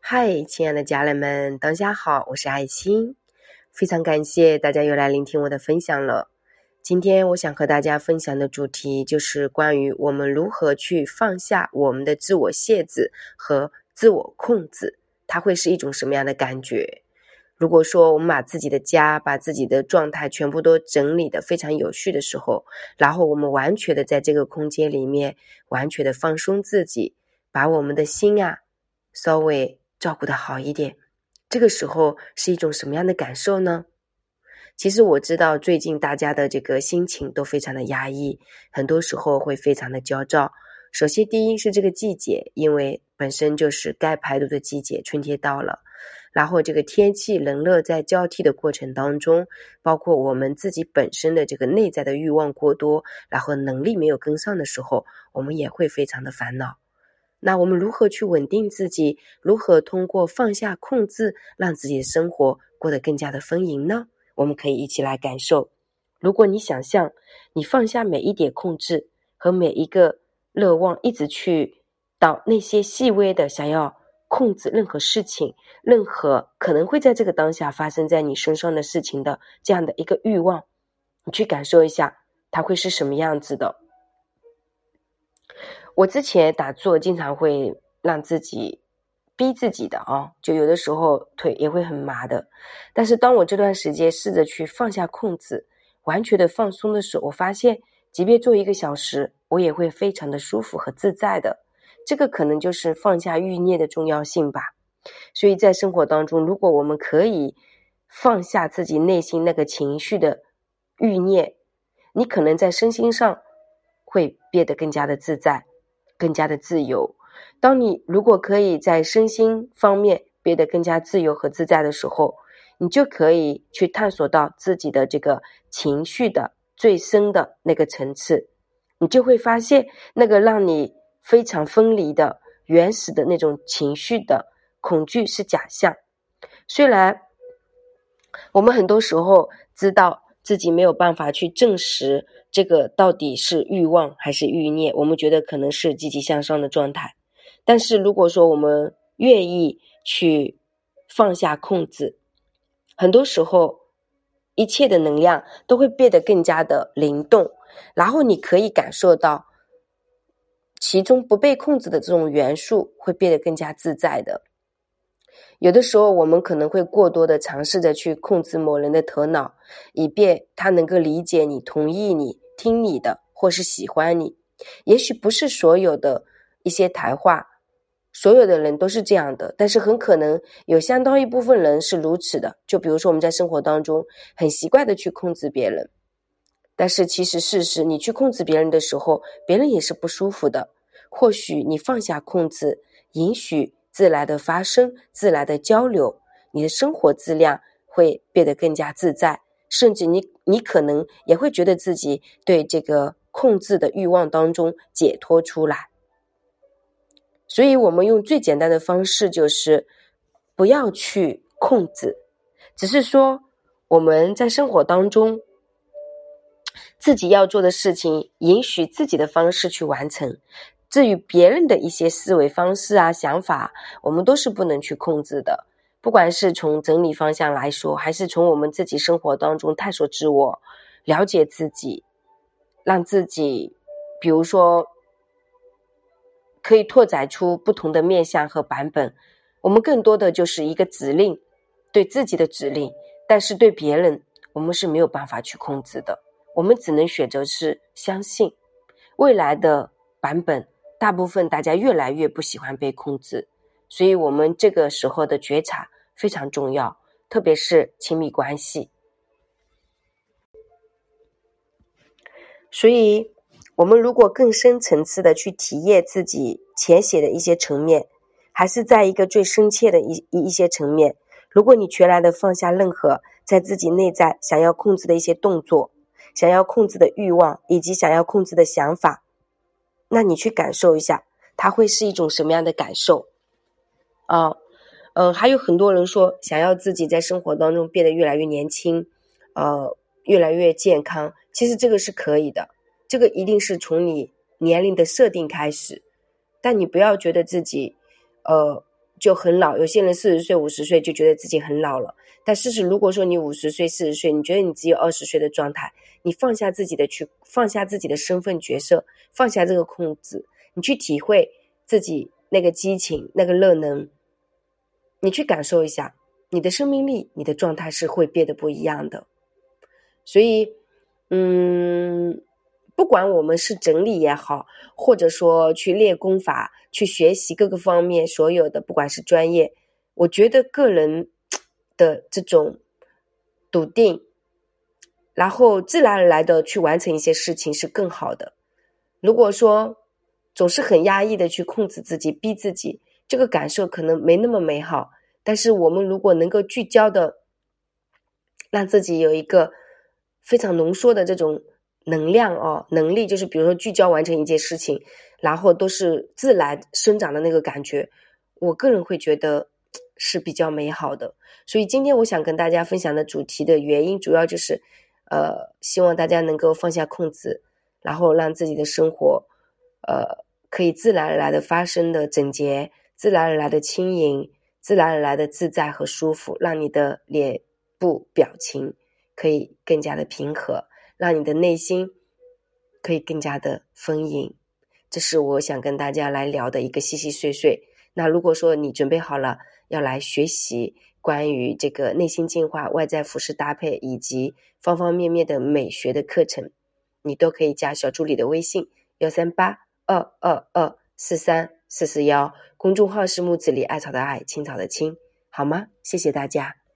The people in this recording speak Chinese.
嗨，亲爱的家人们，大家好，我是爱心，非常感谢大家又来聆听我的分享了。今天我想和大家分享的主题就是关于我们如何去放下我们的自我限制和自我控制，它会是一种什么样的感觉？如果说我们把自己的家、把自己的状态全部都整理的非常有序的时候，然后我们完全的在这个空间里面完全的放松自己，把我们的心啊稍微照顾的好一点，这个时候是一种什么样的感受呢？其实我知道最近大家的这个心情都非常的压抑，很多时候会非常的焦躁。首先，第一是这个季节，因为本身就是该排毒的季节，春天到了。然后，这个天气冷热在交替的过程当中，包括我们自己本身的这个内在的欲望过多，然后能力没有跟上的时候，我们也会非常的烦恼。那我们如何去稳定自己？如何通过放下控制，让自己的生活过得更加的丰盈呢？我们可以一起来感受。如果你想象你放下每一点控制和每一个热望，一直去到那些细微的想要。控制任何事情，任何可能会在这个当下发生在你身上的事情的这样的一个欲望，你去感受一下，它会是什么样子的？我之前打坐经常会让自己逼自己的啊，就有的时候腿也会很麻的。但是当我这段时间试着去放下控制，完全的放松的时候，我发现，即便做一个小时，我也会非常的舒服和自在的。这个可能就是放下欲念的重要性吧。所以在生活当中，如果我们可以放下自己内心那个情绪的欲念，你可能在身心上会变得更加的自在，更加的自由。当你如果可以在身心方面变得更加自由和自在的时候，你就可以去探索到自己的这个情绪的最深的那个层次，你就会发现那个让你。非常分离的原始的那种情绪的恐惧是假象。虽然我们很多时候知道自己没有办法去证实这个到底是欲望还是欲念，我们觉得可能是积极向上的状态。但是如果说我们愿意去放下控制，很多时候一切的能量都会变得更加的灵动，然后你可以感受到。其中不被控制的这种元素会变得更加自在的。有的时候，我们可能会过多的尝试着去控制某人的头脑，以便他能够理解你、同意你、听你的，或是喜欢你。也许不是所有的一些谈话，所有的人都是这样的，但是很可能有相当一部分人是如此的。就比如说，我们在生活当中很习惯的去控制别人。但是，其实事实，你去控制别人的时候，别人也是不舒服的。或许你放下控制，允许自然的发生、自然的交流，你的生活质量会变得更加自在，甚至你，你可能也会觉得自己对这个控制的欲望当中解脱出来。所以，我们用最简单的方式，就是不要去控制，只是说我们在生活当中。自己要做的事情，允许自己的方式去完成。至于别人的一些思维方式啊、想法，我们都是不能去控制的。不管是从整理方向来说，还是从我们自己生活当中探索自我、了解自己，让自己，比如说，可以拓展出不同的面向和版本。我们更多的就是一个指令，对自己的指令，但是对别人，我们是没有办法去控制的。我们只能选择是相信未来的版本。大部分大家越来越不喜欢被控制，所以我们这个时候的觉察非常重要，特别是亲密关系。所以，我们如果更深层次的去体验自己浅显的一些层面，还是在一个最深切的一一一些层面。如果你全然的放下任何在自己内在想要控制的一些动作。想要控制的欲望，以及想要控制的想法，那你去感受一下，它会是一种什么样的感受？啊，嗯，还有很多人说想要自己在生活当中变得越来越年轻，呃，越来越健康。其实这个是可以的，这个一定是从你年龄的设定开始，但你不要觉得自己，呃，就很老。有些人四十岁、五十岁就觉得自己很老了。但事实，如果说你五十岁、四十岁，你觉得你只有二十岁的状态，你放下自己的去，放下自己的身份角色，放下这个控制，你去体会自己那个激情、那个热能，你去感受一下，你的生命力、你的状态是会变得不一样的。所以，嗯。不管我们是整理也好，或者说去练功法、去学习各个方面所有的，不管是专业，我觉得个人的这种笃定，然后自然而然的去完成一些事情是更好的。如果说总是很压抑的去控制自己、逼自己，这个感受可能没那么美好。但是我们如果能够聚焦的，让自己有一个非常浓缩的这种。能量哦，能力就是比如说聚焦完成一件事情，然后都是自然生长的那个感觉，我个人会觉得是比较美好的。所以今天我想跟大家分享的主题的原因，主要就是，呃，希望大家能够放下控制，然后让自己的生活，呃，可以自然而然的发生的整洁，自然而然的轻盈，自然而然的自在和舒服，让你的脸部表情可以更加的平和。让你的内心可以更加的丰盈，这是我想跟大家来聊的一个细细碎碎。那如果说你准备好了要来学习关于这个内心进化、外在服饰搭配以及方方面面的美学的课程，你都可以加小助理的微信幺三八二二二四三四四幺，公众号是木子里艾草的艾青草的青，好吗？谢谢大家。